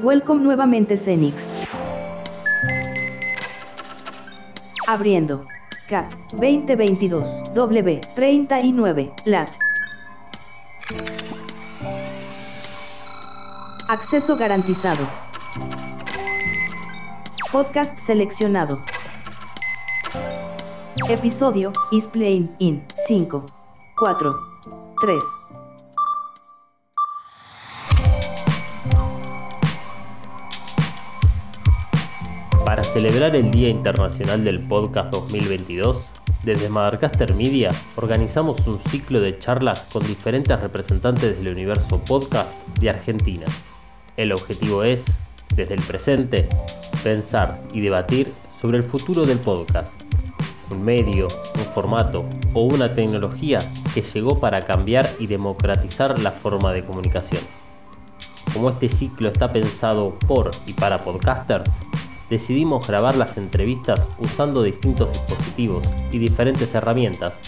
Welcome nuevamente Cenix. Abriendo. CAT 2022 W 39 LAT. Acceso garantizado. Podcast seleccionado. Episodio is playing in 5, 4, 3. Celebrar el Día Internacional del Podcast 2022, desde Madarcaster Media organizamos un ciclo de charlas con diferentes representantes del universo podcast de Argentina. El objetivo es, desde el presente, pensar y debatir sobre el futuro del podcast. Un medio, un formato o una tecnología que llegó para cambiar y democratizar la forma de comunicación. Como este ciclo está pensado por y para podcasters, decidimos grabar las entrevistas usando distintos dispositivos y diferentes herramientas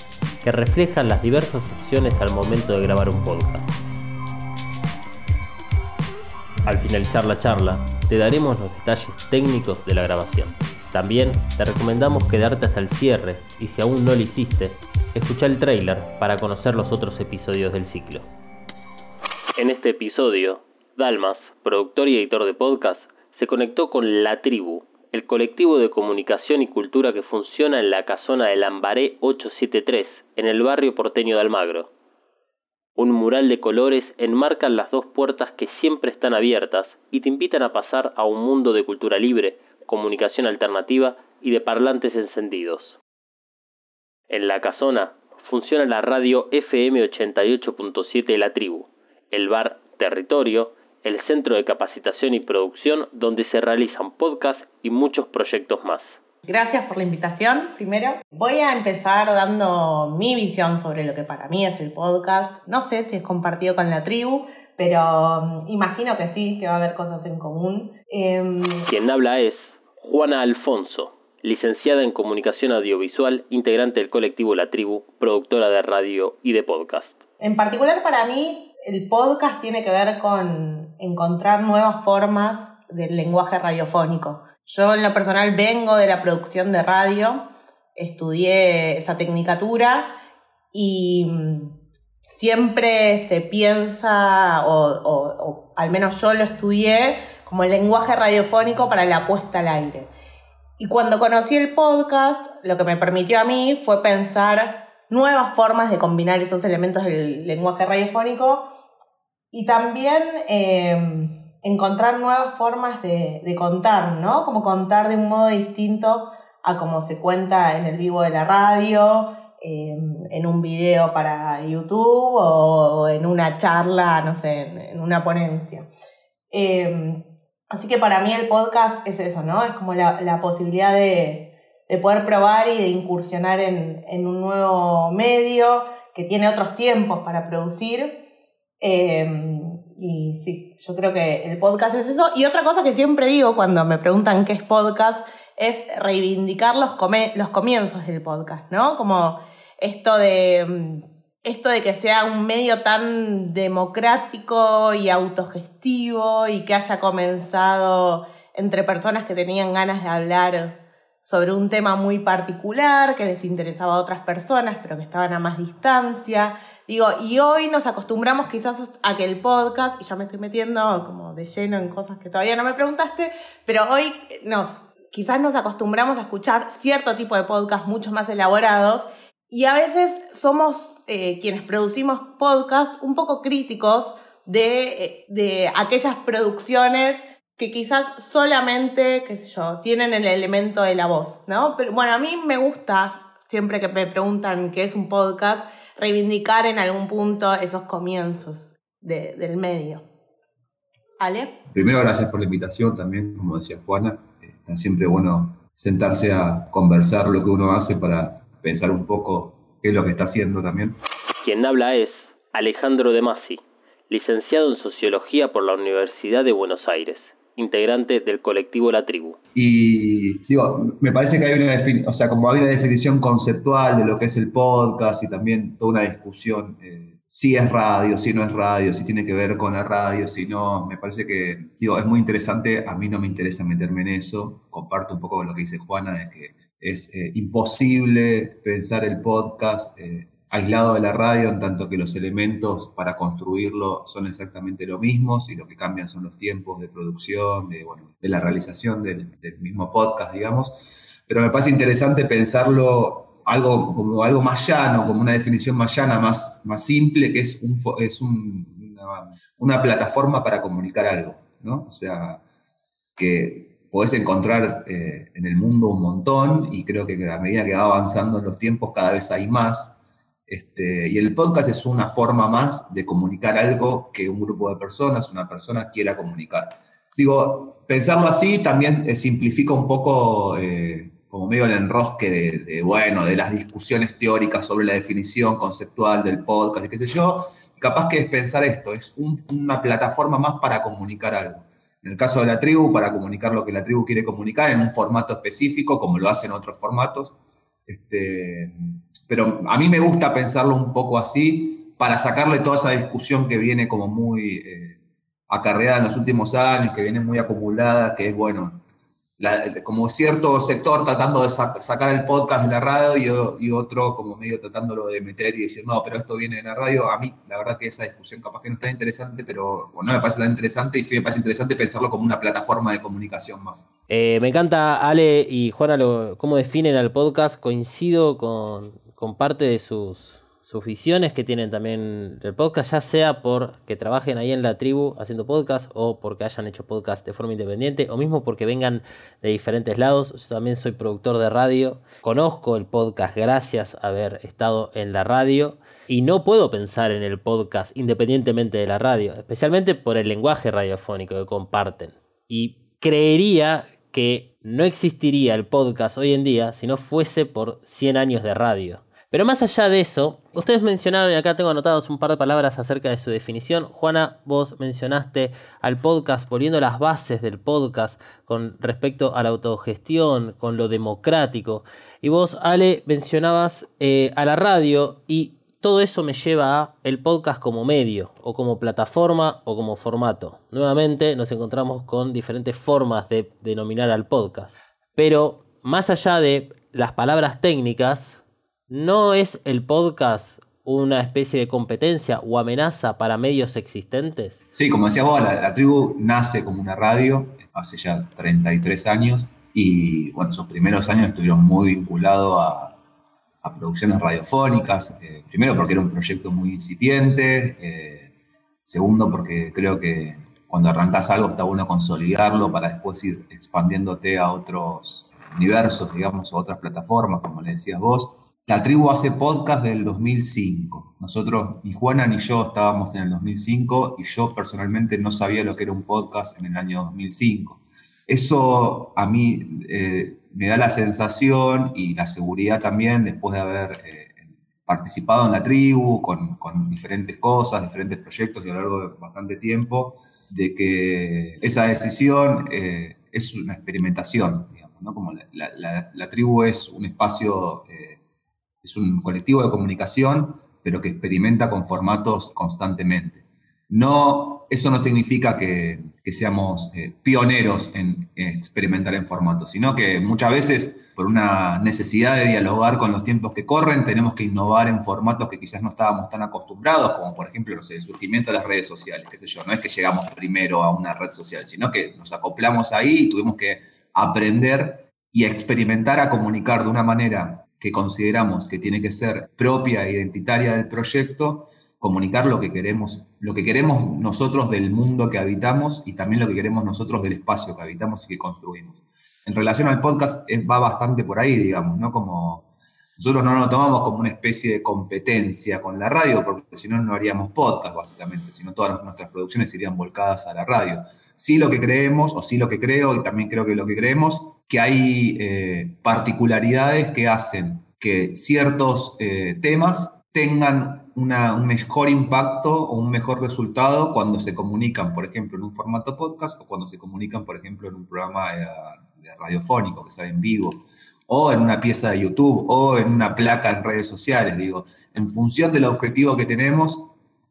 que reflejan las diversas opciones al momento de grabar un podcast. Al finalizar la charla, te daremos los detalles técnicos de la grabación. También te recomendamos quedarte hasta el cierre y si aún no lo hiciste, escucha el trailer para conocer los otros episodios del ciclo. En este episodio, Dalmas, productor y editor de podcast, se conectó con La Tribu, el colectivo de comunicación y cultura que funciona en la casona de Lambaré 873, en el barrio porteño de Almagro. Un mural de colores enmarca las dos puertas que siempre están abiertas y te invitan a pasar a un mundo de cultura libre, comunicación alternativa y de parlantes encendidos. En la casona funciona la radio FM 88.7 La Tribu, el bar Territorio el centro de capacitación y producción donde se realizan podcasts y muchos proyectos más. Gracias por la invitación, primero. Voy a empezar dando mi visión sobre lo que para mí es el podcast. No sé si es compartido con la tribu, pero mm, imagino que sí, que va a haber cosas en común. Em, Quien habla es Juana Alfonso, licenciada en comunicación audiovisual, integrante del colectivo La Tribu, productora de radio y de podcast. En particular para mí, el podcast tiene que ver con encontrar nuevas formas del lenguaje radiofónico. Yo en lo personal vengo de la producción de radio, estudié esa tecnicatura y siempre se piensa, o, al menos yo lo estudié, como el lenguaje radiofónico para la puesta al aire. Y cuando conocí el podcast, lo que me permitió a mí fue pensar nuevas formas de combinar esos elementos del lenguaje radiofónico y también em, encontrar nuevas formas de, contar, ¿no? Como contar de un modo distinto a como se cuenta en el vivo de la radio, em, en un video para YouTube o en una charla, no sé, en una ponencia. Em, así que para mí el podcast es eso, ¿no? Es como la posibilidad de, de poder probar y de incursionar en, un nuevo medio que tiene otros tiempos para producir. Em, y sí, yo creo que el podcast es eso. Y otra cosa que siempre digo cuando me preguntan qué es podcast es reivindicar los, los comienzos del podcast, ¿no? Como esto de, esto de que sea un medio tan democrático y autogestivo y que haya comenzado entre personas que tenían ganas de hablar sobre un tema muy particular que les interesaba a otras personas, pero que estaban a más distancia. Digo, y hoy nos acostumbramos quizás a que el podcast, y ya me estoy metiendo como de lleno en cosas que todavía no me preguntaste, pero hoy nos, quizás nos acostumbramos a escuchar cierto tipo de podcast mucho más elaborados y a veces somos eh, quienes producimos podcast un poco críticos de, eh, de aquellas producciones que quizás solamente, qué sé yo, tienen el elemento de la voz, ¿no? Pero bueno, a mí me gusta, siempre que me preguntan qué es un podcast, reivindicar en algún punto esos comienzos del medio. ¿Ale? Primero, gracias por la invitación también, como decía Juana, está siempre bueno sentarse a conversar lo que uno hace para pensar un poco qué es lo que está haciendo también. Quien habla es Alejandro De Masi, licenciado en Sociología por la Universidad de Buenos Aires integrante del colectivo La Tribu. Y digo, me parece que hay una definición, o sea, como hay una definición conceptual de lo que es el podcast y también toda una discusión eh, si es radio, si no es radio, si tiene que ver con la radio, si no, me parece que, digo, es muy interesante, a mí no me interesa meterme en eso, comparto un poco lo que dice Juana, de que es eh, imposible pensar el podcast eh, aislado de la radio, en tanto que los elementos para construirlo son exactamente los mismos y lo que cambian son los tiempos de producción, de, bueno, de la realización del, del mismo podcast, digamos. Pero me parece interesante pensarlo algo, como algo más llano, como una definición más llana, más, más simple, que es, un, es una, plataforma para comunicar algo, ¿no? O sea, que podés encontrar eh, en el mundo un montón y creo que a medida que va avanzando en los tiempos cada vez hay más. Este, y el podcast es una forma más de comunicar algo que un grupo de personas, una persona quiera comunicar. Digo, pensarlo así también eh, simplifica un poco eh, como medio el enrosque de, bueno, de las discusiones teóricas sobre la definición conceptual del podcast y qué sé yo, capaz que es pensar esto, es una plataforma más para comunicar algo. En el caso de la tribu, para comunicar lo que la tribu quiere comunicar en un formato específico, como lo hacen otros formatos. Este, pero a mí me gusta pensarlo un poco así, para sacarle toda esa discusión que viene como muy eh, acarreada en los últimos años, que viene muy acumulada, que es, bueno, como cierto sector tratando de sacar el podcast de la radio y, otro como medio tratándolo de meter y decir, no, pero esto viene de la radio. A mí, la verdad que esa discusión capaz que no está interesante, pero no me parece tan interesante y sí me parece interesante pensarlo como una plataforma de comunicación más. Eh, me encanta Ale y Juana lo, cómo definen al podcast. Coincido con, con parte de sus sus visiones que tienen también el podcast, ya sea por que trabajen ahí en la tribu haciendo podcast o porque hayan hecho podcast de forma independiente o mismo porque vengan de diferentes lados. Yo también soy productor de radio, conozco el podcast gracias a haber estado en la radio y no puedo pensar en el podcast independientemente de la radio, especialmente por el lenguaje radiofónico que comparten. Y creería que no existiría el podcast hoy en día si no fuese por 100 años de radio. Pero más allá de eso, ustedes mencionaron, y acá tengo anotados un par de palabras acerca de su definición. Juana, vos mencionaste al podcast, poniendo las bases del podcast con respecto a la autogestión, con lo democrático. Y vos, Ale, mencionabas eh, a la radio y todo eso me lleva a el podcast como medio, o como plataforma, o como formato. Nuevamente nos encontramos con diferentes formas de denominar al podcast. Pero más allá de las palabras técnicas, ¿No es el podcast una especie de competencia o amenaza para medios existentes? Sí, como decías vos, la, tribu nace como una radio hace ya 33 años y bueno, sus primeros años estuvieron muy vinculados a, producciones radiofónicas, eh, primero porque era un proyecto muy incipiente, eh, segundo porque creo que cuando arrancas algo está bueno consolidarlo para después ir expandiéndote a otros universos, digamos, a otras plataformas, como le decías vos. La tribu hace podcast del 2005. Nosotros, ni Juana ni yo estábamos en el 2005 y yo personalmente no sabía lo que era un podcast en el año 2005. Eso a mí eh, me da la sensación y la seguridad también después de haber eh, participado en la tribu con, diferentes cosas, diferentes proyectos y a lo largo de bastante tiempo, de que esa decisión eh, es una experimentación, digamos, ¿no? Como la, tribu es un espacio es un colectivo de comunicación, pero que experimenta con formatos constantemente. No, eso no significa que, seamos eh, pioneros en, experimentar en formatos, sino que muchas veces, por una necesidad de dialogar con los tiempos que corren, tenemos que innovar en formatos que quizás no estábamos tan acostumbrados, como por ejemplo el surgimiento de las redes sociales, qué sé yo. No es que llegamos primero a una red social, sino que nos acoplamos ahí y tuvimos que aprender y experimentar a comunicar de una manera que consideramos que tiene que ser propia e identitaria del proyecto, comunicar lo que queremos, lo que queremos nosotros del mundo que habitamos y también lo que queremos nosotros del espacio que habitamos y que construimos. En relación al podcast va bastante por ahí, digamos, ¿no? Como nosotros no lo tomamos como una especie de competencia con la radio, porque si no, no haríamos podcast, básicamente, sino todas nuestras producciones irían volcadas a la radio. Sí lo que creemos, o sí lo que creo, y también creo que lo que creemos, que hay eh, particularidades que hacen que ciertos eh, temas tengan un mejor impacto o un mejor resultado cuando se comunican, por ejemplo, en un formato podcast o cuando se comunican, por ejemplo, en un programa de, radiofónico que sale en vivo, o en una pieza de YouTube, o en una placa en redes sociales. Digo, en función del objetivo que tenemos,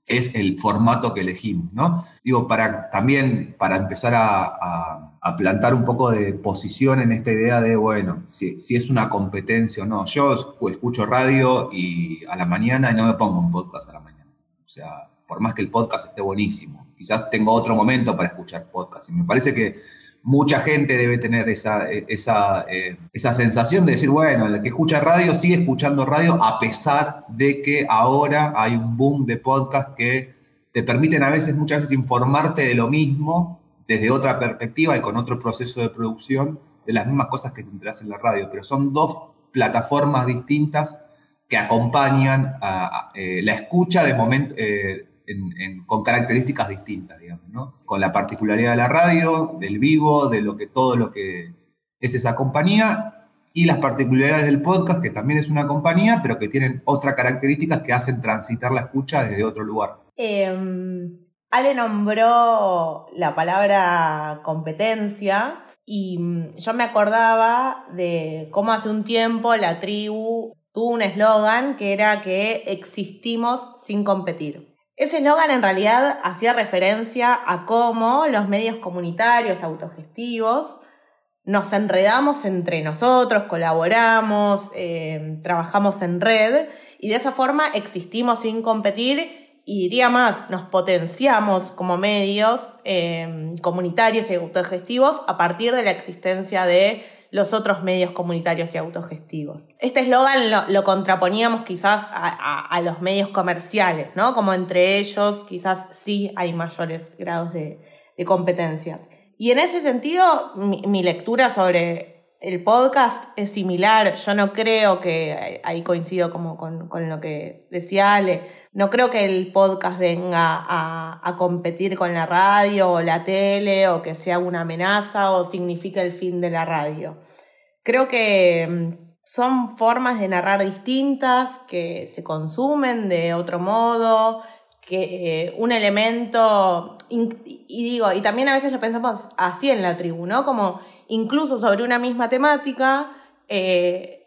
es el formato que elegimos, ¿no? Digo, para también, para empezar a, plantar un poco de posición en esta idea de, bueno, si, si, es una competencia o no. Yo escucho radio y a la mañana y no me pongo un podcast a la mañana. O sea, por más que el podcast esté buenísimo, quizás tengo otro momento para escuchar podcast. Y me parece que mucha gente debe tener esa, esa, eh, esa, sensación de decir, bueno, el que escucha radio sigue escuchando radio a pesar de que ahora hay un boom de podcast que te permiten a veces, muchas veces, informarte de lo mismo desde otra perspectiva y con otro proceso de producción de las mismas cosas que te enteras en la radio. Pero son dos plataformas distintas que acompañan a, eh, la escucha de momento. Eh, con características distintas, digamos, ¿no? Con la particularidad de la radio, del vivo, de lo que todo lo que es esa compañía y las particularidades del podcast, que también es una compañía, pero que tienen otras características que hacen transitar la escucha desde otro lugar. Em, Ale nombró la palabra competencia y mm, yo me acordaba de cómo hace un tiempo la tribu tuvo un eslogan que era que existimos sin competir. Ese eslogan en realidad hacía referencia a cómo los medios comunitarios autogestivos nos enredamos entre nosotros, colaboramos, eh, trabajamos en red y de esa forma existimos sin competir y diría más, nos potenciamos como medios eh, comunitarios y autogestivos a partir de la existencia de los otros medios comunitarios y autogestivos. Este eslogan lo, contraponíamos quizás a, los medios comerciales, ¿no? Como entre ellos quizás sí hay mayores grados de, competencias. Y en ese sentido, mi, lectura sobre el podcast es similar. Yo no creo que, ahí coincido como con lo que decía Ale, no creo que el podcast venga a, competir con la radio o la tele o que sea una amenaza o signifique el fin de la radio. Creo que mm, son formas de narrar distintas que se consumen de otro modo, que eh, un elemento, y, digo, y también a veces lo pensamos así en la tribu, ¿no? Como incluso sobre una misma temática, eh,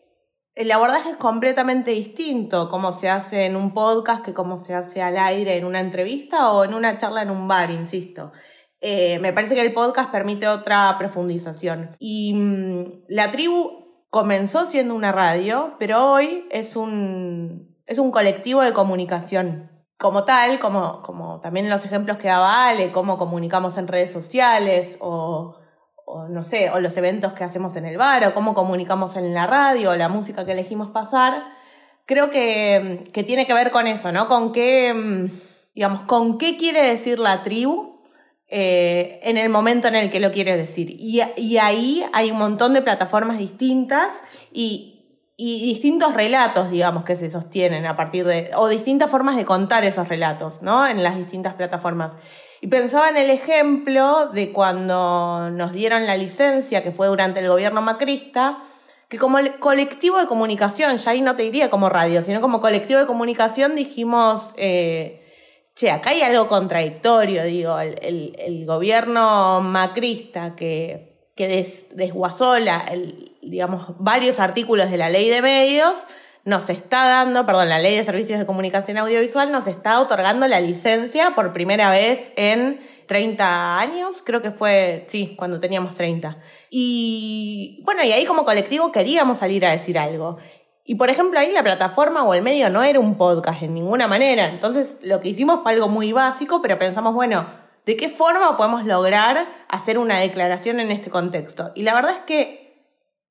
el abordaje es completamente distinto, como se hace en un podcast que como se hace al aire en una entrevista o en una charla en un bar, insisto. Eh, me parece que el podcast permite otra profundización. Y mm, la tribu comenzó siendo una radio, pero hoy es un, es un colectivo de comunicación. Como tal, como, como también los ejemplos que daba Ale, cómo comunicamos en redes sociales o o no sé, o los eventos que hacemos en el bar, o cómo comunicamos en la radio, o la música que elegimos pasar, creo que, tiene que ver con eso, ¿no? Con qué, digamos, con qué quiere decir la tribu eh, en el momento en el que lo quiere decir. Y, ahí hay un montón de plataformas distintas y, y distintos relatos, digamos, que se sostienen a partir de, o distintas formas de contar esos relatos, ¿no? En las distintas plataformas. Y pensaba en el ejemplo de cuando nos dieron la licencia, que fue durante el gobierno macrista, que como colectivo de comunicación, ya ahí no te diría como radio, sino como colectivo de comunicación dijimos, eh, che, acá hay algo contradictorio, digo, el, gobierno macrista que, que desguazó digamos, varios artículos de la ley de medios, nos está dando, perdón, la ley de servicios de comunicación audiovisual nos está otorgando la licencia por primera vez en 30 años, creo que fue, sí, cuando teníamos 30. Y bueno, y ahí como colectivo queríamos salir a decir algo. Y por ejemplo, ahí la plataforma o el medio no era un podcast en ninguna manera. Entonces, lo que hicimos fue algo muy básico, pero pensamos, bueno, ¿de qué forma podemos lograr hacer una declaración en este contexto? Y la verdad es que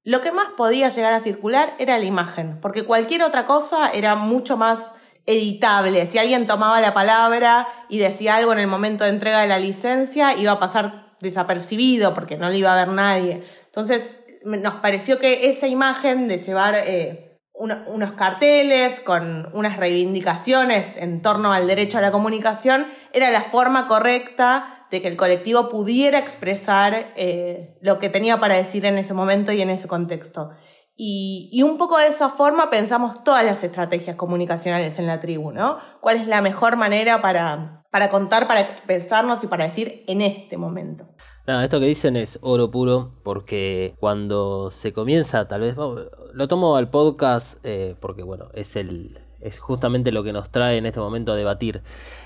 lo que más podía llegar a circular era la imagen, porque cualquier otra cosa era mucho más editable. Si alguien tomaba la palabra y decía algo en el momento de entrega de la licencia, iba a pasar desapercibido porque no le iba a ver nadie. Entonces, nos pareció que esa imagen de llevar eh, unos carteles con unas reivindicaciones en torno al derecho a la comunicación era la forma correcta de que el colectivo pudiera expresar eh, lo que tenía para decir en ese momento y en ese contexto. Y, un poco de esa forma pensamos todas las estrategias comunicacionales en la tribu, ¿no? ¿Cuál es la mejor manera para, para contar, para expresarnos y para decir en este momento? Nada, esto que dicen es oro puro, porque cuando se comienza, tal vez, lo tomo al podcast, eh, porque bueno, es el, es justamente lo que nos trae en este momento a debatir.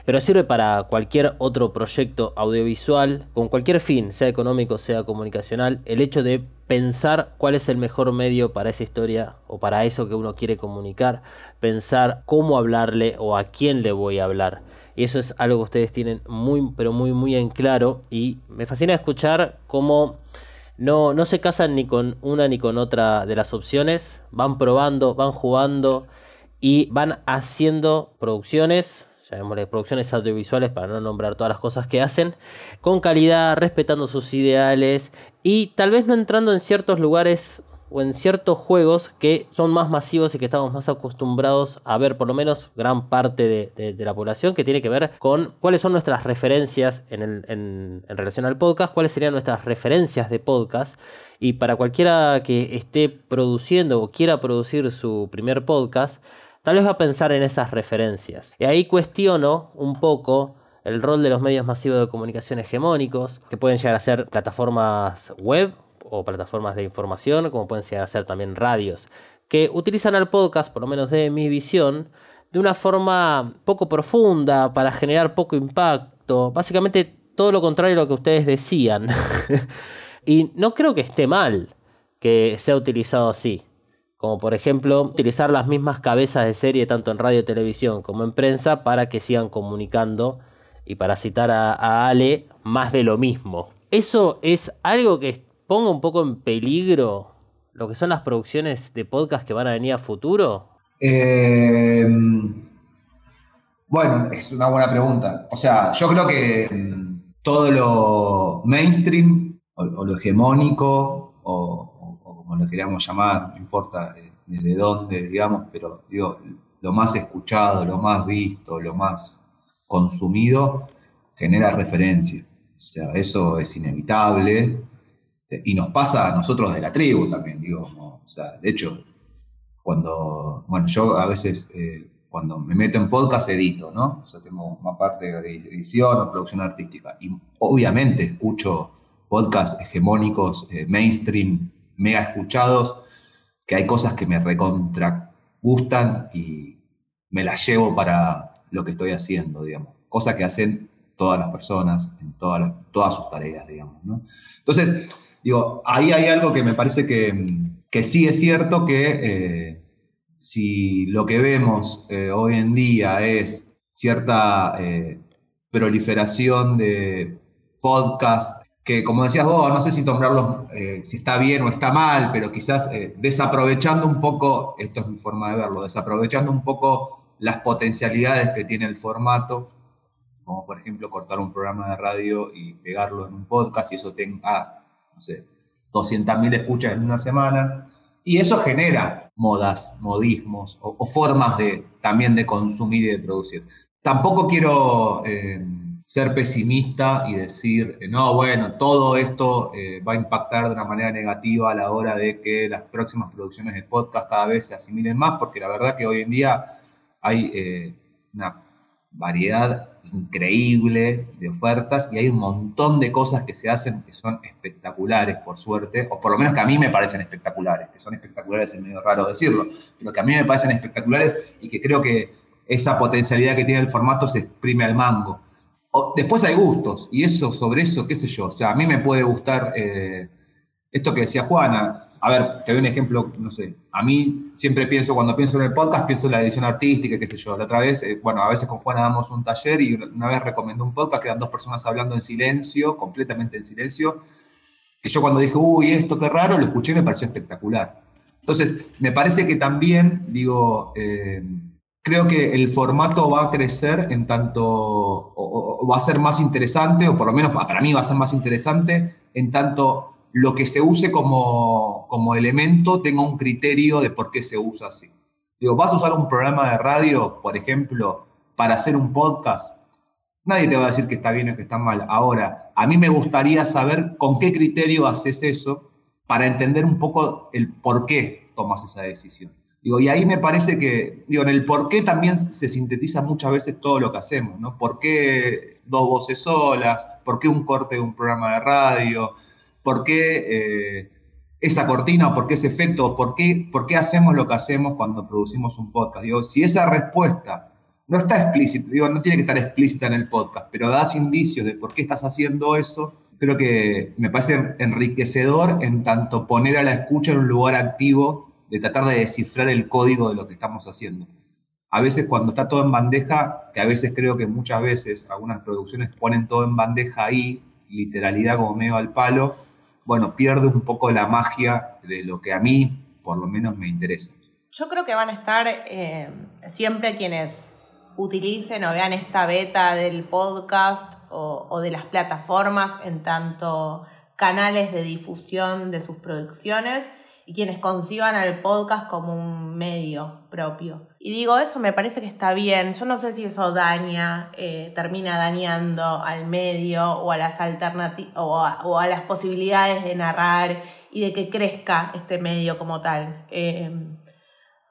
Pero sirve para cualquier otro proyecto audiovisual, con cualquier fin, sea económico, sea comunicacional, el hecho de pensar cuál es el mejor medio para esa historia o para eso que uno quiere comunicar, pensar cómo hablarle o a quién le voy a hablar. Y eso es algo que ustedes tienen muy, pero muy, muy en claro. Y me fascina escuchar cómo no, no se casan ni con una ni con otra de las opciones. Van probando, van jugando y van haciendo producciones, llamémosle producciones audiovisuales para no nombrar todas las cosas que hacen, con calidad, respetando sus ideales y tal vez no entrando en ciertos lugares o en ciertos juegos que son más masivos y que estamos más acostumbrados a ver, por lo menos gran parte de, la población, que tiene que ver con cuáles son nuestras referencias en, en relación al podcast, cuáles serían nuestras referencias de podcast. Y para cualquiera que esté produciendo o quiera producir su primer podcast, tal vez va a pensar en esas referencias. Y ahí cuestiono un poco el rol de los medios masivos de comunicación hegemónicos, que pueden llegar a ser plataformas web o plataformas de información, como pueden llegar a ser también radios, que utilizan al podcast, por lo menos de mi visión, de una forma poco profunda, para generar poco impacto, básicamente todo lo contrario a lo que ustedes decían. y no creo que esté mal que sea utilizado así como por ejemplo utilizar las mismas cabezas de serie tanto en radio y televisión como en prensa para que sigan comunicando y para citar a, Ale, más de lo mismo. Eso es algo que ponga un poco en peligro lo que son las producciones de podcast que van a venir a futuro. Eh, bueno, es una buena pregunta. O sea, yo creo que mm, todo lo mainstream o, lo hegemónico o, como lo queríamos llamar, no importa eh, desde dónde, digamos, pero digo, lo más escuchado, lo más visto, lo más consumido, genera referencia. O sea, eso es inevitable y nos pasa a nosotros de la tribu también, digo, o sea, de hecho, cuando, bueno, yo a veces eh, cuando me meto en podcast edito, ¿no? O tengo una parte de edición o producción artística y obviamente escucho podcasts hegemónicos, eh, mainstream, mega escuchados, que hay cosas que me recontra gustan y me las llevo para lo que estoy haciendo, digamos. Cosas que hacen todas las personas en todas, todas sus tareas, digamos. ¿no? Entonces, digo, ahí hay algo que me parece que, sí es cierto que eh, si lo que vemos eh, hoy en día es cierta eh, proliferación de podcast que como decías vos, no sé si nombrarlos, eh, si está bien o está mal, pero quizás eh, desaprovechando un poco, esto es mi forma de verlo, desaprovechando un poco las potencialidades que tiene el formato, como por ejemplo cortar un programa de radio y pegarlo en un podcast y eso tenga, no sé, 200.000 escuchas en una semana. Y eso genera modas, modismos o, formas de, también de consumir y de producir. Tampoco quiero... Eh, ser pesimista y decir, eh, no, bueno, todo esto eh, va a impactar de una manera negativa a la hora de que las próximas producciones de podcast cada vez se asimilen más, porque la verdad que hoy en día hay eh, una variedad increíble de ofertas y hay un montón de cosas que se hacen que son espectaculares, por suerte, o por lo menos que a mí me parecen espectaculares, que son espectaculares es medio raro decirlo, pero que a mí me parecen espectaculares y que creo que esa potencialidad que tiene el formato se exprime al mango después hay gustos, y eso, sobre eso, qué sé yo. O sea, a mí me puede gustar eh, esto que decía Juana. A ver, te doy un ejemplo, no sé. A mí siempre pienso, cuando pienso en el podcast, pienso en la edición artística, qué sé yo. La otra vez, eh, bueno, a veces con Juana damos un taller y una vez recomendó un podcast que eran dos personas hablando en silencio, completamente en silencio. Que yo cuando dije, uy, esto qué raro, lo escuché y me pareció espectacular. Entonces, me parece que también, digo, eh, creo que el formato va a crecer en tanto, o, va a ser más interesante, o por lo menos para mí va a ser más interesante, en tanto lo que se use como, como elemento tenga un criterio de por qué se usa así. Digo, vas a usar un programa de radio, por ejemplo, para hacer un podcast. Nadie te va a decir que está bien o que está mal. Ahora, a mí me gustaría saber con qué criterio haces eso para entender un poco el por qué tomas esa decisión. Y ahí me parece que, digo, en el por qué también se sintetiza muchas veces todo lo que hacemos, ¿no? ¿Por qué dos voces solas? ¿Por qué un corte de un programa de radio? ¿Por qué eh, esa cortina por qué ese efecto por qué, por qué hacemos lo que hacemos cuando producimos un podcast. Digo, si esa respuesta no está explícita, digo, no tiene que estar explícita en el podcast, pero das indicios de por qué estás haciendo eso, creo que me parece enriquecedor en tanto poner a la escucha en un lugar activo de tratar de descifrar el código de lo que estamos haciendo. A veces cuando está todo en bandeja, que a veces creo que muchas veces algunas producciones ponen todo en bandeja ahí, literalidad como medio al palo, bueno, pierde un poco la magia de lo que a mí, por lo menos, me interesa. Yo creo que van a estar eh, siempre quienes utilicen o vean esta beta del podcast o, o, de las plataformas en tanto canales de difusión de sus producciones y quienes conciban al podcast como un medio propio. Y digo, eso me parece que está bien. Yo no sé si eso daña, eh, termina dañando al medio o a las alternativas o, o, a las posibilidades de narrar y de que crezca este medio como tal. Eh,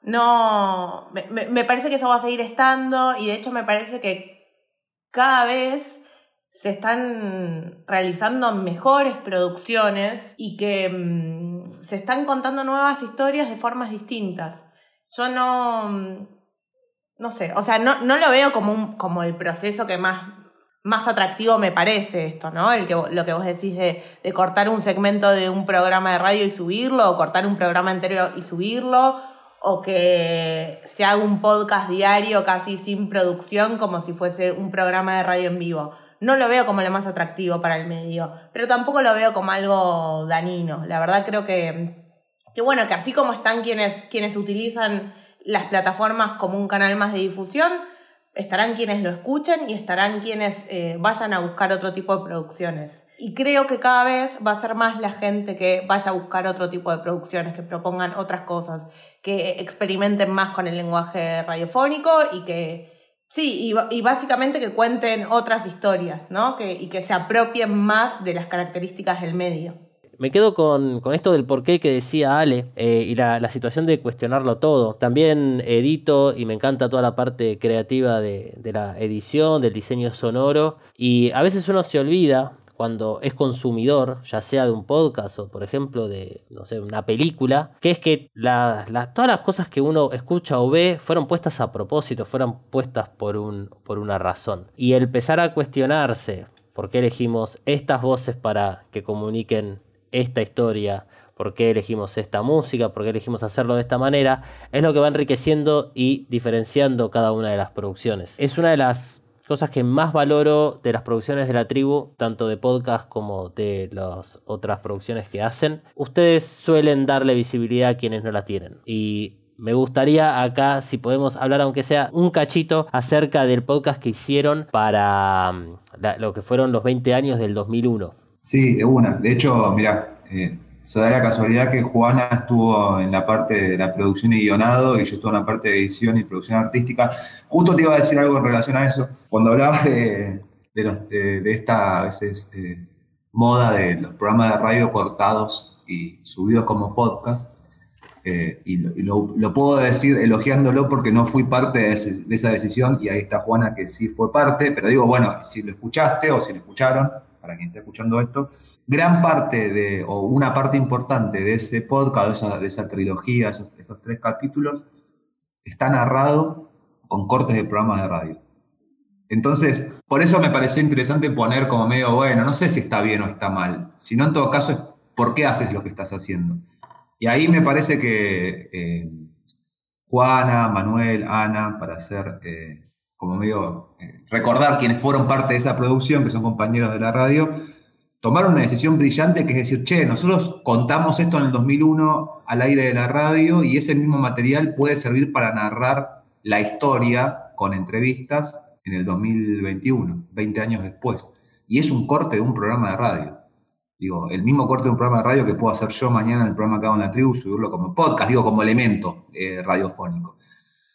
no, me, me parece que eso va a seguir estando y de hecho me parece que cada vez se están realizando mejores producciones y que mmm, se están contando nuevas historias de formas distintas. Yo no, no sé, o sea, no, no lo veo como, un, como el proceso que más, más atractivo me parece esto, ¿no? El que, lo que vos decís de, de cortar un segmento de un programa de radio y subirlo, o cortar un programa entero y subirlo, o que se haga un podcast diario casi sin producción como si fuese un programa de radio en vivo no lo veo como lo más atractivo para el medio, pero tampoco lo veo como algo danino. La verdad creo que, que bueno, que así como están quienes, quienes utilizan las plataformas como un canal más de difusión, estarán quienes lo escuchen y estarán quienes eh, vayan a buscar otro tipo de producciones. Y creo que cada vez va a ser más la gente que vaya a buscar otro tipo de producciones, que propongan otras cosas, que experimenten más con el lenguaje radiofónico y que Sí, y, y, básicamente que cuenten otras historias, ¿no? Que, y que se apropien más de las características del medio. Me quedo con, con esto del porqué que decía Ale eh, y la, la, situación de cuestionarlo todo. También edito y me encanta toda la parte creativa de, de la edición, del diseño sonoro. Y a veces uno se olvida cuando es consumidor, ya sea de un podcast o por ejemplo de, no sé, una película, que es que la, todas las cosas que uno escucha o ve fueron puestas a propósito, fueron puestas por, un, por una razón. Y el empezar a cuestionarse por qué elegimos estas voces para que comuniquen esta historia, por qué elegimos esta música, por qué elegimos hacerlo de esta manera, es lo que va enriqueciendo y diferenciando cada una de las producciones. Es una de las cosas que más valoro de las producciones de la tribu, tanto de podcast como de las otras producciones que hacen. Ustedes suelen darle visibilidad a quienes no la tienen. Y me gustaría acá, si podemos hablar, aunque sea un cachito, acerca del podcast que hicieron para la, lo que fueron los 20 años del 2001. Sí, de una. De hecho, mira, eh, se da la casualidad que Juana estuvo en la parte de la producción y guionado y yo estuve en la parte de edición y producción artística. Justo te iba a decir algo en relación a eso. Cuando hablabas de, de, los, de, de esta a veces eh, moda de los programas de radio cortados y subidos como podcast, eh, y, lo, y lo, lo, puedo decir elogiándolo porque no fui parte de, ese, de, esa decisión y ahí está Juana que sí fue parte, pero digo, bueno, si lo escuchaste o si lo escucharon, para quien esté escuchando esto, gran parte de, o una parte importante de ese podcast, de esa, trilogía, esos, esos, tres capítulos, está narrado con cortes de programas de radio. Entonces, por eso me pareció interesante poner como medio, bueno, no sé si está bien o está mal, sino en todo caso es por qué haces lo que estás haciendo. Y ahí me parece que eh, Juana, Manuel, Ana, para hacer eh, como medio, eh, recordar quienes fueron parte de esa producción, que son compañeros de la radio, tomaron una decisión brillante que es decir, che, nosotros contamos esto en el 2001 al aire de la radio y ese mismo material puede servir para narrar la historia con entrevistas en el 2021, 20 años después. Y es un corte de un programa de radio. Digo, el mismo corte de un programa de radio que puedo hacer yo mañana en el programa hago en la tribu, subirlo como podcast, digo, como elemento eh, radiofónico.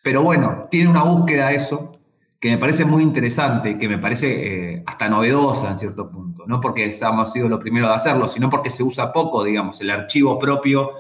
Pero bueno, tiene una búsqueda eso, que me parece muy interesante, que me parece eh, hasta novedosa en cierto punto. No porque hemos sido los primeros de hacerlo, sino porque se usa poco, digamos, el archivo propio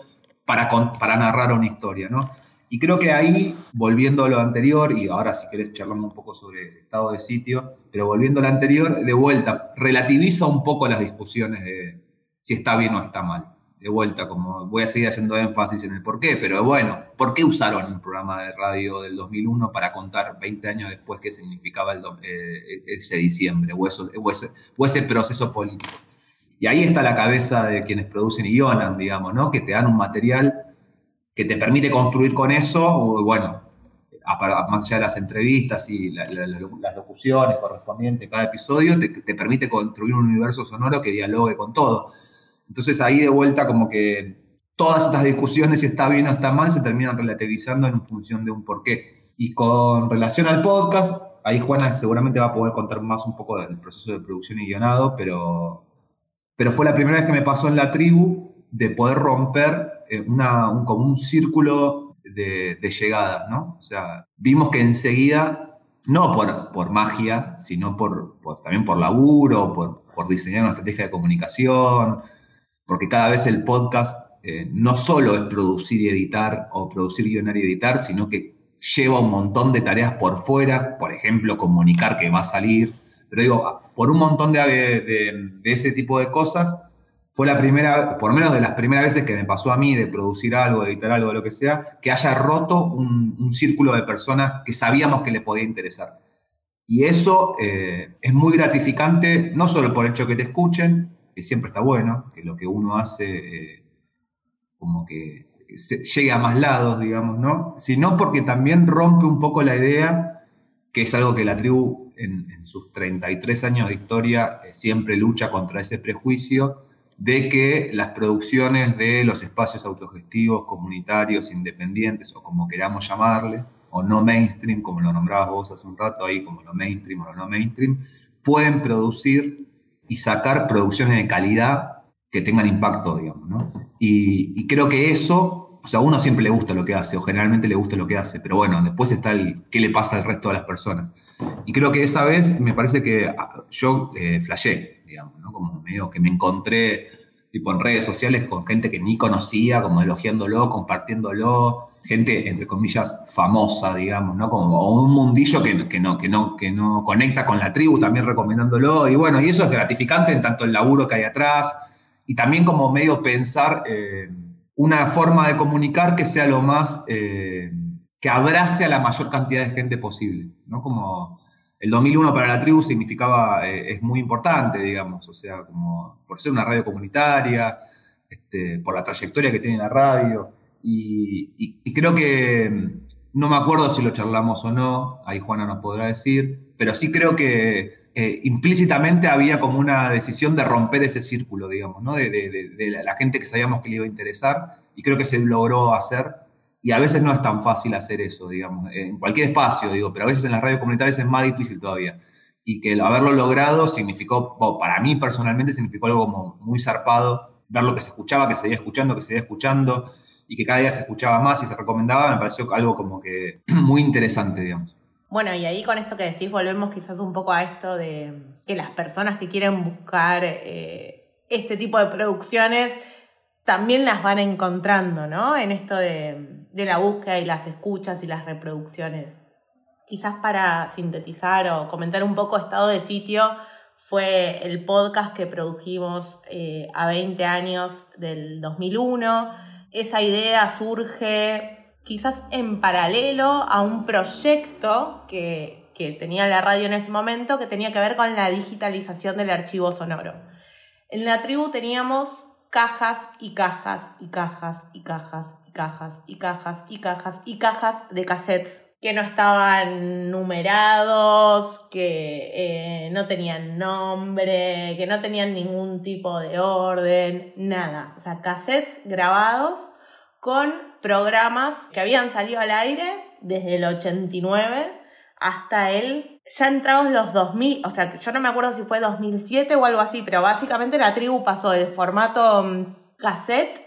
para, para narrar una historia, ¿no? Y creo que ahí, volviendo a lo anterior, y ahora si querés charlamos un poco sobre el estado de sitio, pero volviendo a lo anterior, de vuelta, relativiza un poco las discusiones de si está bien o está mal. De vuelta, como voy a seguir haciendo énfasis en el por qué, pero bueno, ¿por qué usaron un programa de radio del 2001 para contar 20 años después qué significaba eh, ese diciembre o, ese, proceso político? Y ahí está la cabeza de quienes producen y guionan, digamos, ¿no? Que te dan un material que te permite construir con eso, bueno, más allá de las entrevistas y las locuciones correspondientes cada episodio, te, te, permite construir un universo sonoro que dialogue con todo. Entonces ahí de vuelta como que todas estas discusiones, si está bien o está mal, se terminan relativizando en función de un porqué. Y con relación al podcast, ahí Juana seguramente va a poder contar más un poco del proceso de producción y guionado, pero, pero fue la primera vez que me pasó en la tribu de poder romper eh, una, un, como un círculo de, de llegada, ¿no? O sea, vimos que enseguida, no por, por magia, sino por, también por laburo, por, por diseñar una estrategia de comunicación, porque cada vez el podcast eh, no solo es producir y editar o producir, guionar y editar, sino que lleva un montón de tareas por fuera, por ejemplo, comunicar que va a salir, pero digo, por un montón de, de, ese tipo de cosas, fue la primera, por menos de las primeras veces que me pasó a mí de producir algo, de editar algo, lo que sea, que haya roto un, círculo de personas que sabíamos que le podía interesar. Y eso eh, es muy gratificante, no solo por el hecho que te escuchen, que siempre está bueno, que lo que uno hace eh, como que llegue a más lados, digamos, ¿no? Sino porque también rompe un poco la idea, que es algo que la tribu en, sus 33 años de historia eh, siempre lucha contra ese prejuicio, de que las producciones de los espacios autogestivos, comunitarios, independientes, o como queramos llamarle, o no mainstream, como lo nombrabas vos hace un rato ahí, como lo mainstream o lo no mainstream, pueden producir y sacar producciones de calidad que tengan impacto, digamos, ¿no? Y, creo que eso, o sea, a uno siempre le gusta lo que hace, o generalmente le gusta lo que hace, pero bueno, después está el qué le pasa al resto de las personas. Y creo que esa vez me parece que ah, yo eh, flashé, digamos, ¿no? Como medio que me encontré tipo en redes sociales con gente que ni conocía, como elogiándolo, compartiéndolo, gente, entre comillas, famosa, digamos, ¿no? Como un mundillo que, que, no, que, no, que no conecta con la tribu, también recomendándolo. Y bueno, y eso es gratificante en tanto el laburo que hay atrás y también como medio pensar eh, una forma de comunicar que sea lo más, eh, que abrace a la mayor cantidad de gente posible, ¿no? Como el 2001 para la tribu significaba, eh, es muy importante, digamos, o sea, como por ser una radio comunitaria, este, por la trayectoria que tiene la radio. Y, creo que, mm, no me acuerdo si lo charlamos o no, ahí Juana nos podrá decir, pero sí creo que eh, implícitamente había como una decisión de romper ese círculo, digamos, ¿no? de, de la gente que sabíamos que le iba a interesar, y creo que se logró hacer y a veces no es tan fácil hacer eso, digamos, en cualquier espacio, digo, pero a veces en las radios comunitarias es más difícil todavía. Y que el haberlo logrado significó, para mí personalmente significó algo como muy zarpado, ver lo que se escuchaba, que se seguía escuchando, que se seguía escuchando, y que cada día se escuchaba más y se recomendaba, me pareció algo como que muy interesante, digamos. Bueno, y ahí con esto que decís volvemos quizás un poco a esto de que las personas que quieren buscar eh, este tipo de producciones también las van encontrando, ¿no? En esto de, la búsqueda y las escuchas y las reproducciones. Quizás para sintetizar o comentar un poco estado de sitio, fue el podcast que produjimos eh, a 20 años del 2001. Esa idea surge quizás en paralelo a un proyecto que, que tenía la radio en ese momento que tenía que ver con la digitalización del archivo sonoro. En la tribu teníamos cajas y cajas y cajas y cajas y cajas y cajas y cajas y cajas de cassettes que no estaban numerados, que eh, no tenían nombre, que no tenían ningún tipo de orden, nada. O sea, cassettes grabados con programas que habían salido al aire desde el 89 hasta el ya entrados los 2000, o sea, yo no me acuerdo si fue 2007 o algo así, pero básicamente la tribu pasó del formato mm, cassette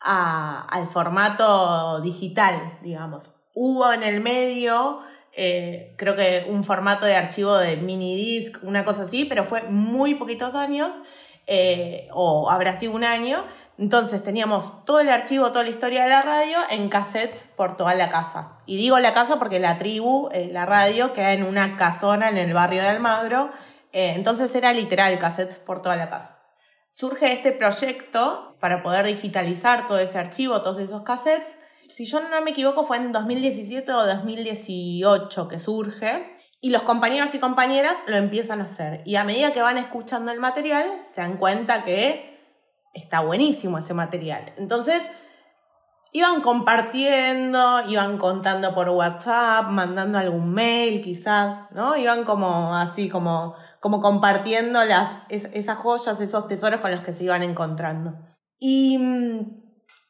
al formato digital, digamos. Hubo en el medio, eh, creo que un formato de archivo de mini disc, una cosa así, pero fue muy poquitos años, eh, o habrá sido un año, entonces teníamos todo el archivo, toda la historia de la radio en cassettes por toda la casa. Y digo la casa porque la tribu, eh, la radio, queda en una casona en el barrio de Almagro. Eh, entonces era literal cassettes por toda la casa. surge este proyecto para poder digitalizar todo ese archivo, todos esos cassettes. Si yo no me equivoco, fue en 2017 o 2018 que surge. Y los compañeros y compañeras lo empiezan a hacer. Y a medida que van escuchando el material, se dan cuenta que está buenísimo ese material. Entonces, iban compartiendo, iban contando por WhatsApp, mandando algún mail quizás, ¿no? Iban como así, como, como compartiendo las, esas joyas, esos tesoros con los que se iban encontrando. Y mm,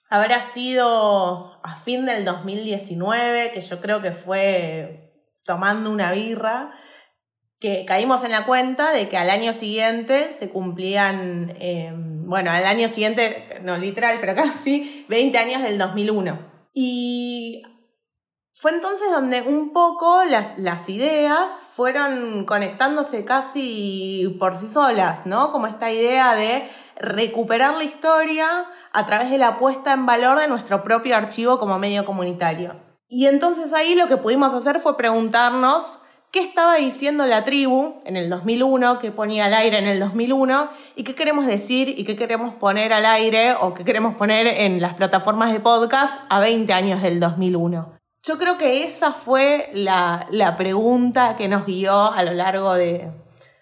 habrá sido a fin del 2019, que yo creo que fue tomando una birra, que caímos en la cuenta de que al año siguiente se cumplían, eh, bueno, al año siguiente, no literal, pero casi 20 años del 2001. Y fue entonces donde un poco las, las ideas fueron conectándose casi por sí solas, ¿no? Como esta idea de recuperar la historia a través de la puesta en valor de nuestro propio archivo como medio comunitario. Y entonces ahí lo que pudimos hacer fue preguntarnos qué estaba diciendo la tribu en el 2001, qué ponía al aire en el 2001 y qué queremos decir y qué queremos poner al aire o qué queremos poner en las plataformas de podcast a 20 años del 2001. Yo creo que esa fue la, pregunta que nos guió a lo largo de,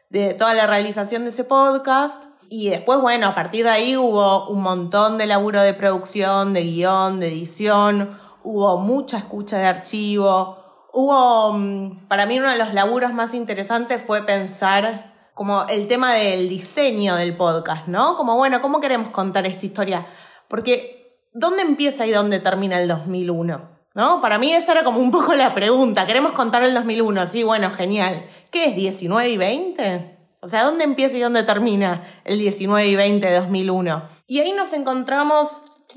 de toda la realización de ese podcast. Y después, bueno, a partir de ahí hubo un montón de laburo de producción, de guion, de edición, hubo mucha escucha de archivo, hubo, mm, para mí uno de los laburos más interesantes fue pensar como el tema del diseño del podcast, ¿no? Como, bueno, ¿cómo queremos contar esta historia? Porque, ¿dónde empieza y dónde termina el 2001? ¿No? Para mí esa era como un poco la pregunta. ¿Queremos contar el 2001? Sí, bueno, genial. ¿Qué es 19 y 20? O sea, ¿dónde empieza y dónde termina el 19 y 20 de 2001? Y ahí nos encontramos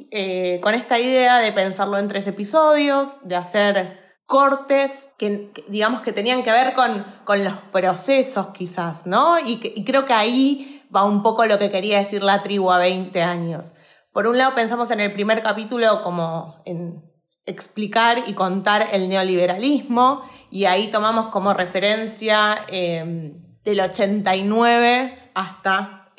eh, con esta idea de pensarlo en tres episodios, de hacer cortes que, digamos que tenían que ver con, con los procesos quizás, ¿no? Y, creo que ahí va un poco lo que quería decir la tribu a 20 años. Por un lado pensamos en el primer capítulo como en explicar y contar el neoliberalismo y ahí tomamos como referencia eh, del 89 hasta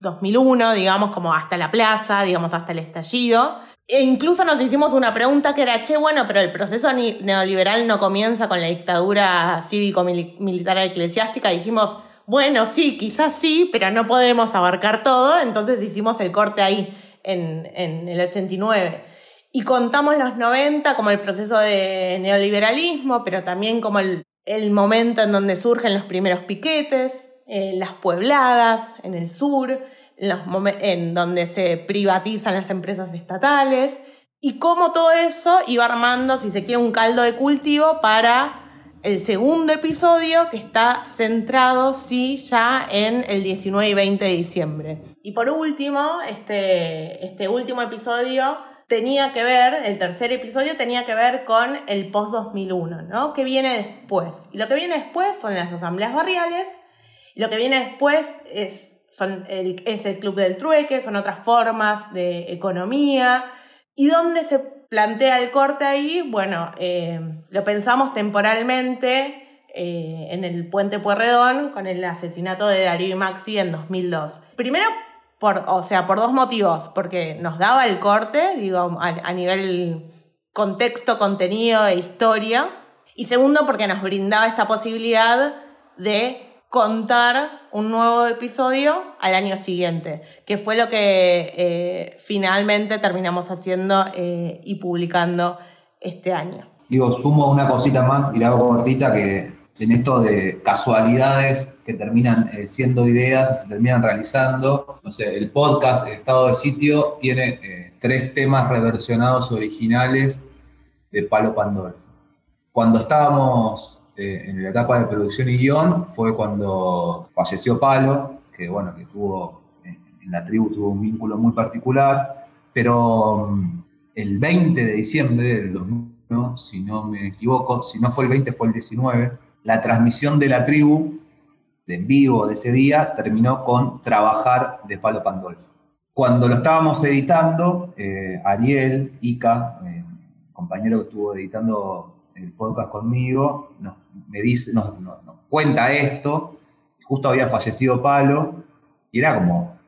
2001, eh, digamos, como hasta la plaza, digamos, hasta el estallido. E incluso nos hicimos una pregunta que era, che, bueno, pero el proceso neoliberal no comienza con la dictadura cívico-militar eclesiástica. dijimos, bueno, sí, quizás sí, pero no podemos abarcar todo. Entonces hicimos el corte ahí, en, en el 89. Y contamos los 90 como el proceso de neoliberalismo, pero también como el, el momento en donde surgen los primeros piquetes, las puebladas en el sur, en, donde se privatizan las empresas estatales, y cómo todo eso iba armando, si se quiere, un caldo de cultivo para el segundo episodio que está centrado, sí, ya en el 19 y 20 de diciembre. Y por último, este, este último episodio tenía que ver, el tercer episodio tenía que ver con el post-2001, ¿no? ¿Qué viene después? Y lo que viene después son las asambleas barriales lo que viene después es, el, es el Club del Trueque, son otras formas de economía. ¿Y dónde se plantea el corte ahí? Bueno, eh, lo pensamos temporalmente eh, en el puente Puerredón con el asesinato de Darío y Maxi en 2002. Primero, por, o sea, por dos motivos, porque nos daba el corte, digo, a nivel contexto, contenido e historia. Y segundo, porque nos brindaba esta posibilidad de contar un nuevo episodio al año siguiente, que fue lo que eh, finalmente terminamos haciendo eh, y publicando este año. Digo, sumo una cosita más y la hago cortita que en esto de casualidades que terminan eh, siendo ideas y se terminan realizando, no sé, el podcast, el estado de sitio, tiene tres temas reversionados originales de Palo Pandolfo. Cuando estábamos eh, en la etapa de producción y guion fue cuando falleció Palo, que bueno, que tuvo, en la tribu tuvo un vínculo muy particular, pero mm, el 20 de diciembre del 2001, si no me equivoco, si no fue el 20 fue el 19, la transmisión de la tribu de en vivo de ese día terminó con Trabajar de Palo Pandolfo. Cuando lo estábamos editando, eh, Ariel, Ica, compañero que estuvo editando el podcast conmigo, nos, nos, cuenta esto, justo había fallecido Palo, y era como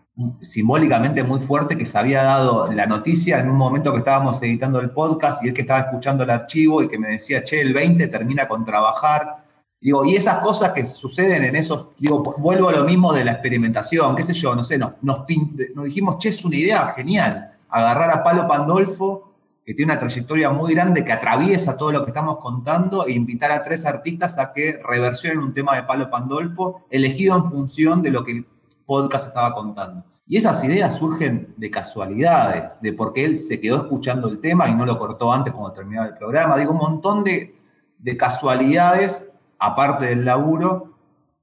simbólicamente muy fuerte que se había dado la noticia en un momento que estábamos editando el podcast y él que estaba escuchando el archivo y que me decía, che, el 20 termina con trabajar. Digo, y esas cosas que suceden en esos, digo, vuelvo a lo mismo de la experimentación, qué sé yo, no sé, nos, nos, dijimos, che, es una idea genial, agarrar a Palo Pandolfo que tiene una trayectoria muy grande, que atraviesa todo lo que estamos contando, e invitar a tres artistas a que reversionen un tema de Palo Pandolfo, elegido en función de lo que el podcast estaba contando. Y esas ideas surgen de casualidades, de porque él se quedó escuchando el tema y no lo cortó antes cuando terminaba el programa. Digo, un montón de, de casualidades, aparte del laburo,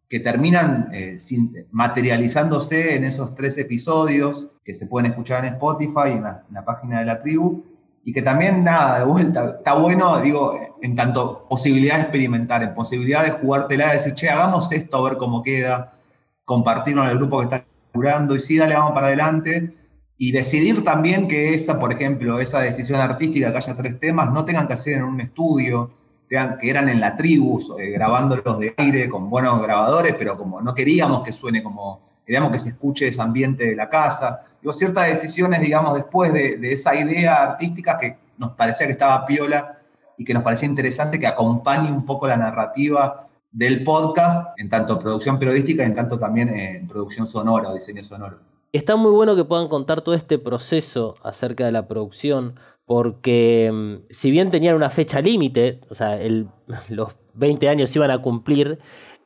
que terminan eh, materializándose en esos tres episodios que se pueden escuchar en Spotify, en la, en la página de la tribu, y que también, nada, de vuelta, está bueno, digo, en tanto posibilidad de experimentar, en posibilidad de jugártela, de decir, che, hagamos esto a ver cómo queda, compartirlo en el grupo que está curando y sí, dale, vamos para adelante. Y decidir también que esa, por ejemplo, esa decisión artística, que haya tres temas, no tengan que hacer en un estudio, que eran en la tribu, eh, grabándolos de aire con buenos grabadores, pero como no queríamos que suene como queríamos que se escuche ese ambiente de la casa. Digo, ciertas decisiones, digamos, después de, esa idea artística que nos parecía que estaba piola y que nos parecía interesante que acompañe un poco la narrativa del podcast, en tanto producción periodística en tanto también en producción sonora o diseño sonoro. Está muy bueno que puedan contar todo este proceso acerca de la producción, porque mm, si bien tenían una fecha límite, o sea, los 20 años iban a cumplir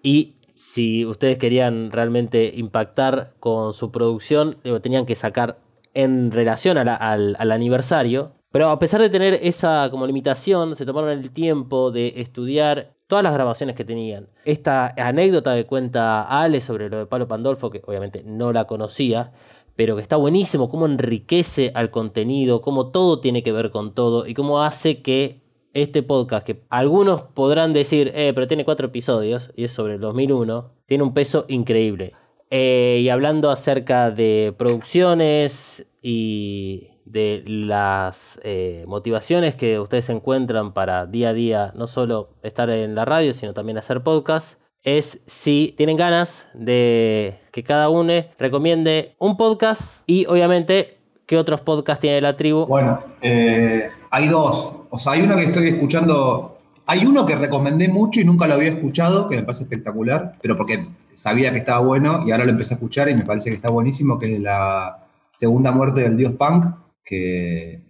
y si ustedes querían realmente impactar con su producción, lo tenían que sacar en relación al, aniversario. Pero a pesar de tener esa como limitación, se tomaron el tiempo de estudiar todas las grabaciones que tenían. Esta anécdota que cuenta Ale sobre lo de Palo Pandolfo, que obviamente no la conocía, pero que está buenísimo, cómo enriquece al contenido, cómo todo tiene que ver con todo y cómo hace que este podcast, que algunos podrán decir, eh, pero tiene cuatro episodios y es sobre el 2001, tiene un peso increíble. Eh, y hablando acerca de producciones y de las eh, motivaciones que ustedes encuentran para día a día, no solo estar en la radio, sino también hacer podcast, es si tienen ganas de que cada uno recomiende un podcast y obviamente qué otros podcasts tiene la tribu. Bueno, hay dos. O sea, hay uno que estoy escuchando. Hay uno que recomendé mucho y nunca lo había escuchado, que me parece espectacular, pero porque sabía que estaba bueno y ahora lo empecé a escuchar y me parece que está buenísimo, que es la segunda muerte del dios punk, que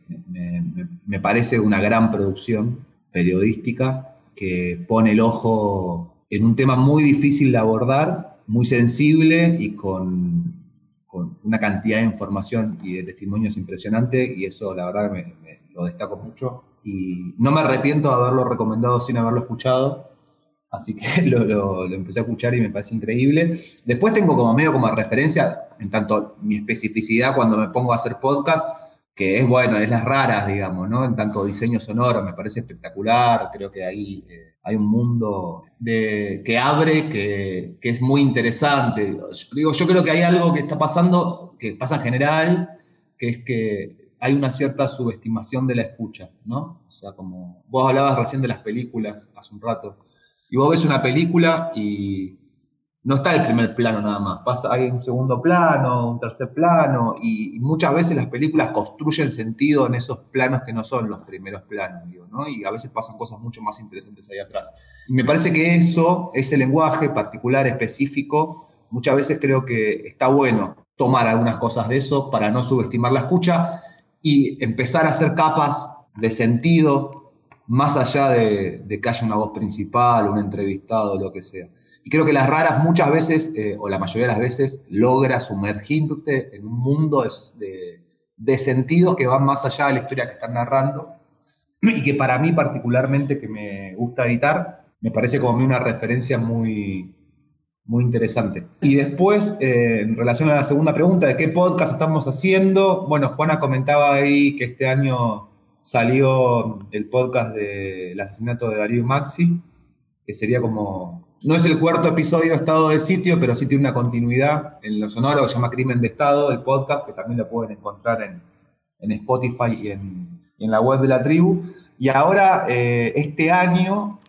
me, parece una gran producción periodística que pone el ojo en un tema muy difícil de abordar, muy sensible y con, una cantidad de información y de testimonios impresionante y eso la verdad me, lo destaco mucho y no me arrepiento de haberlo recomendado sin haberlo escuchado, así que lo, empecé a escuchar y me parece increíble. Después tengo como medio como referencia, en tanto mi especificidad cuando me pongo a hacer podcast, que es bueno, es las raras, digamos, ¿no? En tanto diseño sonoro, me parece espectacular, creo que ahí eh, hay un mundo que abre que, que, es muy interesante. Digo, yo creo que hay algo que está pasando, que pasa en general, que es que hay una cierta subestimación de la escucha, ¿no? O sea, como vos hablabas recién de las películas hace un rato, y vos ves una película y no está el primer plano nada más, pasa, hay un segundo plano, un tercer plano, y, muchas veces las películas construyen sentido en esos planos que no son los primeros planos, digo, ¿no? Y a veces pasan cosas mucho más interesantes ahí atrás. Me parece que eso, ese lenguaje particular, específico, muchas veces creo que está bueno tomar algunas cosas de eso para no subestimar la escucha y empezar a hacer capas de sentido más allá de, que haya una voz principal, un entrevistado, lo que sea. Y creo que las raras muchas veces, eh, o la mayoría de las veces, logra sumergirte en un mundo de, sentidos que van más allá de la historia que están narrando. Y que para mí particularmente, que me gusta editar, me parece como una referencia muy, muy interesante. Y después, eh, en relación a la segunda pregunta de qué podcast estamos haciendo, bueno, Juana comentaba ahí que este año salió el podcast del asesinato de Darío Maxi, que sería como, no es el cuarto episodio de Estado de Sitio, pero sí tiene una continuidad en lo sonoro, que se llama Crimen de Estado, el podcast, que también lo pueden encontrar en, Spotify y en, la web de la tribu. Y ahora, eh, este año,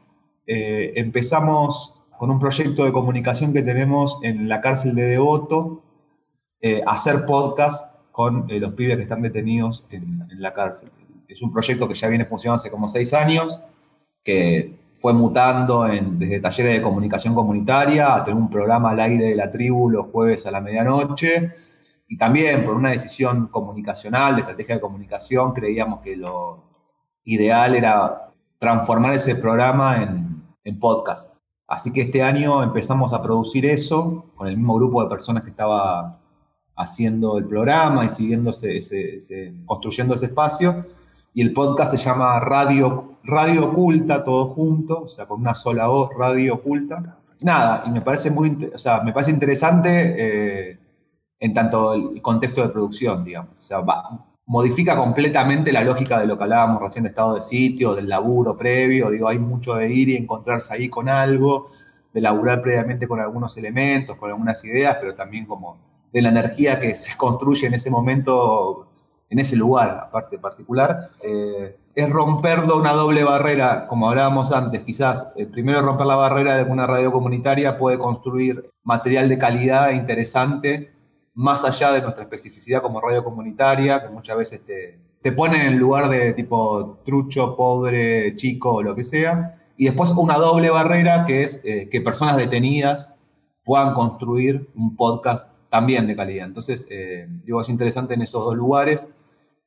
eh, empezamos con un proyecto de comunicación que tenemos en la cárcel de Devoto, eh, hacer podcast con los pibes que están detenidos en, en la cárcel. Es un proyecto que ya viene funcionando hace como seis años, que fue mutando en, desde talleres de comunicación comunitaria a tener un programa al aire de la tribu los jueves a la medianoche. Y también por una decisión comunicacional, de estrategia de comunicación, creíamos que lo ideal era transformar ese programa en, en podcast. Así que este año empezamos a producir eso con el mismo grupo de personas que estaba haciendo el programa y siguiéndose ese, ese, construyendo ese espacio. Y el podcast se llama Radio, Radio Oculta, todo junto, o sea, con una sola voz, Radio Oculta. Nada, y me parece muy, o sea, me parece interesante eh, en tanto el contexto de producción, digamos. O sea, va, modifica completamente la lógica de lo que hablábamos recién de estado de sitio, del laburo previo. Digo, hay mucho de ir y encontrarse ahí con algo, de laburar previamente con algunos elementos, con algunas ideas, pero también como de la energía que se construye en ese momento en ese lugar, aparte particular, eh, es romper una doble barrera, como hablábamos antes, quizás eh, primero romper la barrera de que una radio comunitaria puede construir material de calidad e interesante, más allá de nuestra especificidad como radio comunitaria, que muchas veces te, te pone en lugar de tipo trucho, pobre, chico o lo que sea, y después una doble barrera que es eh, que personas detenidas puedan construir un podcast también de calidad. Entonces, digo, es interesante en esos dos lugares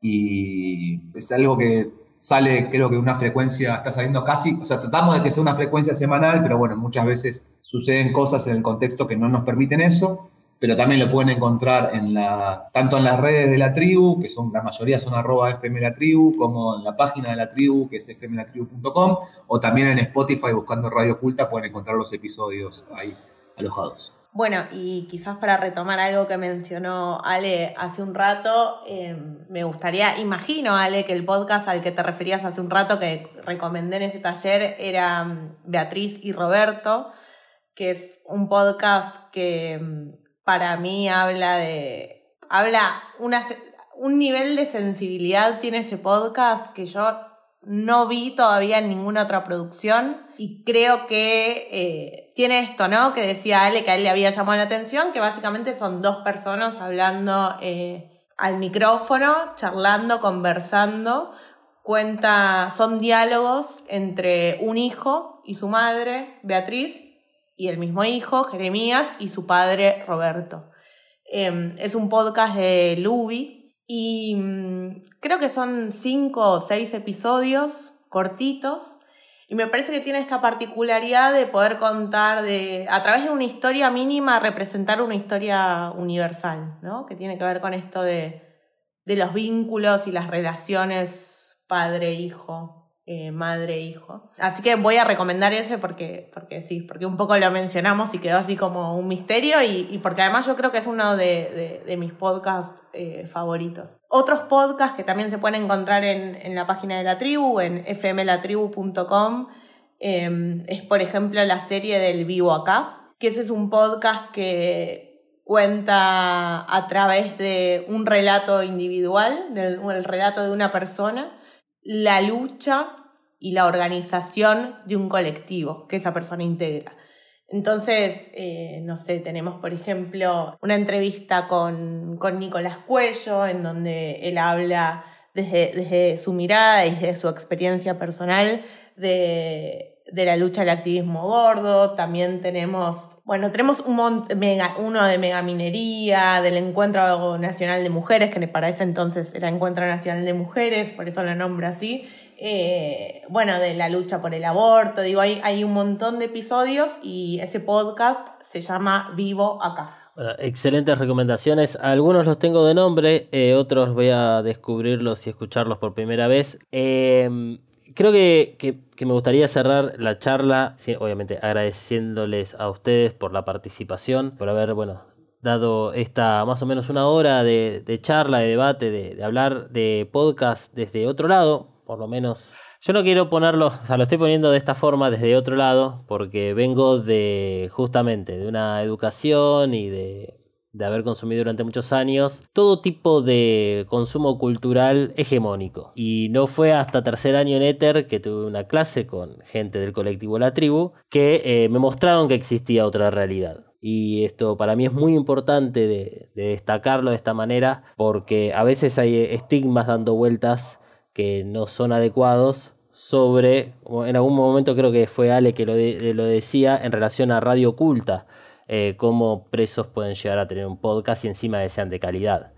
y es algo que sale, creo que una frecuencia, está saliendo casi, o sea, tratamos de que sea una frecuencia semanal, pero bueno, muchas veces suceden cosas en el contexto que no nos permiten eso, pero también lo pueden encontrar en la, tanto en las redes de la tribu, que son la mayoría son arroba FM la tribu, como en la página de la tribu, que es fmlatribu.com, o también en Spotify buscando Radio Oculta pueden encontrar los episodios ahí alojados. Bueno, y quizás para retomar algo que mencionó Ale hace un rato, eh, me gustaría, imagino Ale, que el podcast al que te referías hace un rato que recomendé en ese taller era um, Beatriz y Roberto, que es un podcast que um, para mí habla de, habla una, un nivel de sensibilidad tiene ese podcast que yo no vi todavía en ninguna otra producción y creo que eh, tiene esto, ¿no? Que decía Ale que a él le había llamado la atención, que básicamente son dos personas hablando eh, al micrófono, charlando, conversando. Cuenta, son diálogos entre un hijo y su madre, Beatriz, y el mismo hijo, Jeremías, y su padre, Roberto. Eh, es un podcast de Luby, y mmm, creo que son cinco o seis episodios cortitos. Y me parece que tiene esta particularidad de poder contar de, a través de una historia mínima, representar una historia universal, ¿no? Que tiene que ver con esto de, de los vínculos y las relaciones padre-hijo eh, madre hijo. Así que voy a recomendar ese porque, porque sí, porque un poco lo mencionamos y quedó así como un misterio y, y porque además yo creo que es uno de, de, mis podcasts eh, favoritos. Otros podcasts que también se pueden encontrar en, en la página de la tribu, en fmlatribu.com, eh, es por ejemplo la serie del Vivo Acá, que ese es un podcast que cuenta a través de un relato individual, del, el relato de una persona, la lucha y la organización de un colectivo que esa persona integra. Entonces, eh, no sé, tenemos por ejemplo una entrevista con, con Nicolás Cuello, en donde él habla desde, desde su mirada y desde su experiencia personal de de la lucha al activismo gordo, también tenemos, bueno, tenemos un mega, uno de megaminería, del Encuentro Nacional de Mujeres, que para ese entonces era Encuentro Nacional de Mujeres, por eso lo nombro así, eh, bueno, de la lucha por el aborto, digo, hay, hay un montón de episodios y ese podcast se llama Vivo Acá. Bueno, excelentes recomendaciones. Algunos los tengo de nombre, eh, otros voy a descubrirlos y escucharlos por primera vez. Eh, creo que, que, me gustaría cerrar la charla, obviamente agradeciéndoles a ustedes por la participación, por haber, bueno, dado esta más o menos una hora de, de charla, de debate, de, de, hablar de podcast desde otro lado, por lo menos. Yo no quiero ponerlo, o sea, lo estoy poniendo de esta forma desde otro lado, porque vengo de justamente de una educación y de de haber consumido durante muchos años todo tipo de consumo cultural hegemónico. Y no fue hasta tercer año en Ether que tuve una clase con gente del colectivo La Tribu que eh, me mostraron que existía otra realidad. Y esto para mí es muy importante de, de destacarlo de esta manera porque a veces hay estigmas dando vueltas que no son adecuados sobre, en algún momento creo que fue Ale que lo, lo decía, en relación a Radio Oculta, eh, cómo presos pueden llegar a tener un podcast y encima de sean de calidad.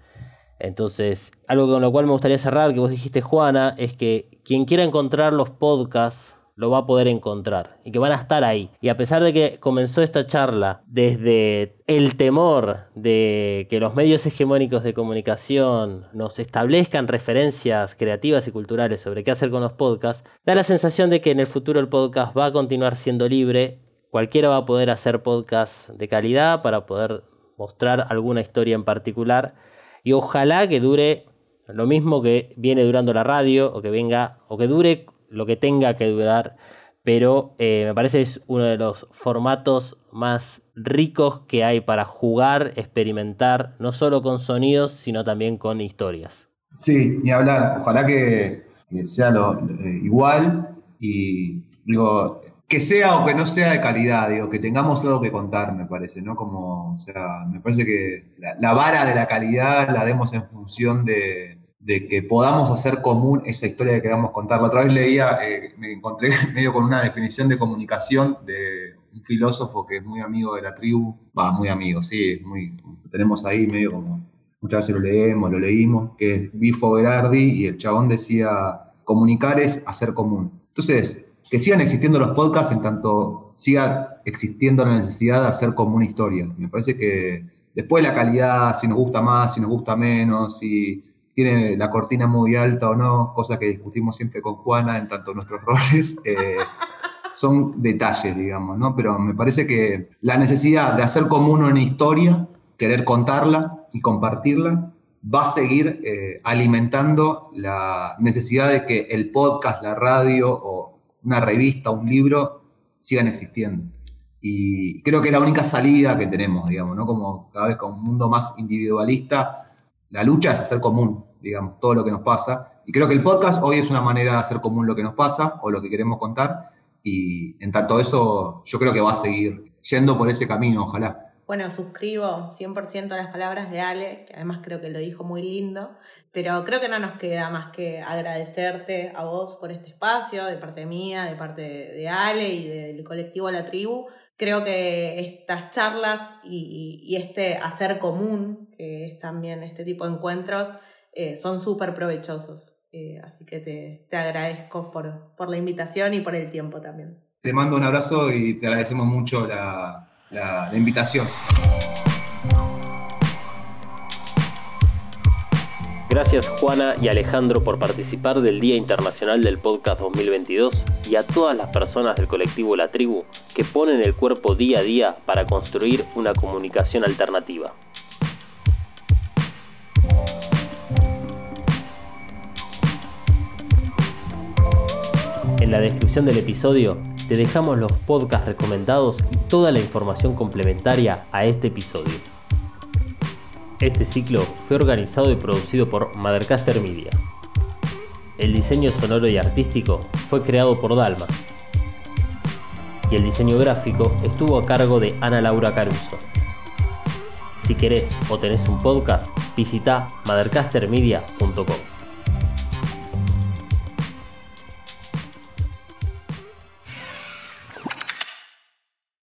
Entonces, algo con lo cual me gustaría cerrar, que vos dijiste, Juana, es que quien quiera encontrar los podcasts lo va a poder encontrar y que van a estar ahí. Y a pesar de que comenzó esta charla desde el temor de que los medios hegemónicos de comunicación nos establezcan referencias creativas y culturales sobre qué hacer con los podcasts, da la sensación de que en el futuro el podcast va a continuar siendo libre. Cualquiera va a poder hacer podcasts de calidad para poder mostrar alguna historia en particular y ojalá que dure lo mismo que viene durando la radio o que venga o que dure lo que tenga que durar, pero eh, me parece es uno de los formatos más ricos que hay para jugar, experimentar, no solo con sonidos, sino también con historias. Sí, ni hablar. Ojalá que, sea lo, eh, igual y digo, que sea o que no sea de calidad, digo, que tengamos algo que contar, me parece, ¿no? Como, o sea, me parece que la vara de la calidad la demos en función de, de que podamos hacer común esa historia que queramos contar. Otra vez leía, eh, me encontré medio con una definición de comunicación de un filósofo que es muy amigo de la tribu, va, muy amigo, sí, muy, tenemos ahí medio como, muchas veces lo leemos, lo leímos, que es Bifo Berardi y el chabón decía, comunicar es hacer común. Entonces, que sigan existiendo los podcasts en tanto siga existiendo la necesidad de hacer común historia. Me parece que después la calidad, si nos gusta más, si nos gusta menos, si tiene la cortina muy alta o no, cosa que discutimos siempre con Juana en tanto nuestros roles, eh, son detalles, digamos, ¿no? Pero me parece que la necesidad de hacer común una historia, querer contarla y compartirla, va a seguir eh, alimentando la necesidad de que el podcast, la radio o una revista, un libro sigan existiendo. Y creo que es la única salida que tenemos, digamos, ¿no? Como cada vez con un mundo más individualista, la lucha es hacer común, digamos, todo lo que nos pasa. Y creo que el podcast hoy es una manera de hacer común lo que nos pasa o lo que queremos contar. Y en tanto eso, yo creo que va a seguir yendo por ese camino, ojalá. Bueno, suscribo 100% a las palabras de Ale, que además creo que lo dijo muy lindo, pero creo que no nos queda más que agradecerte a vos por este espacio, de parte mía, de parte de Ale y del colectivo La Tribu. Creo que estas charlas y, este hacer común, que es también este tipo de encuentros, eh, son súper provechosos. Eh, así que te, agradezco por, por, la invitación y por el tiempo también. Te mando un abrazo y te agradecemos mucho la, la, invitación. Gracias Juana y Alejandro por participar del Día Internacional del Podcast 2022 y a todas las personas del colectivo La Tribu que ponen el cuerpo día a día para construir una comunicación alternativa. En la descripción del episodio te dejamos los podcasts recomendados y toda la información complementaria a este episodio. Este ciclo fue organizado y producido por Mothercaster Media. El diseño sonoro y artístico fue creado por Dalma. Y el diseño gráfico estuvo a cargo de Ana Laura Caruso. Si querés o tenés un podcast, visita mothercastermedia.com.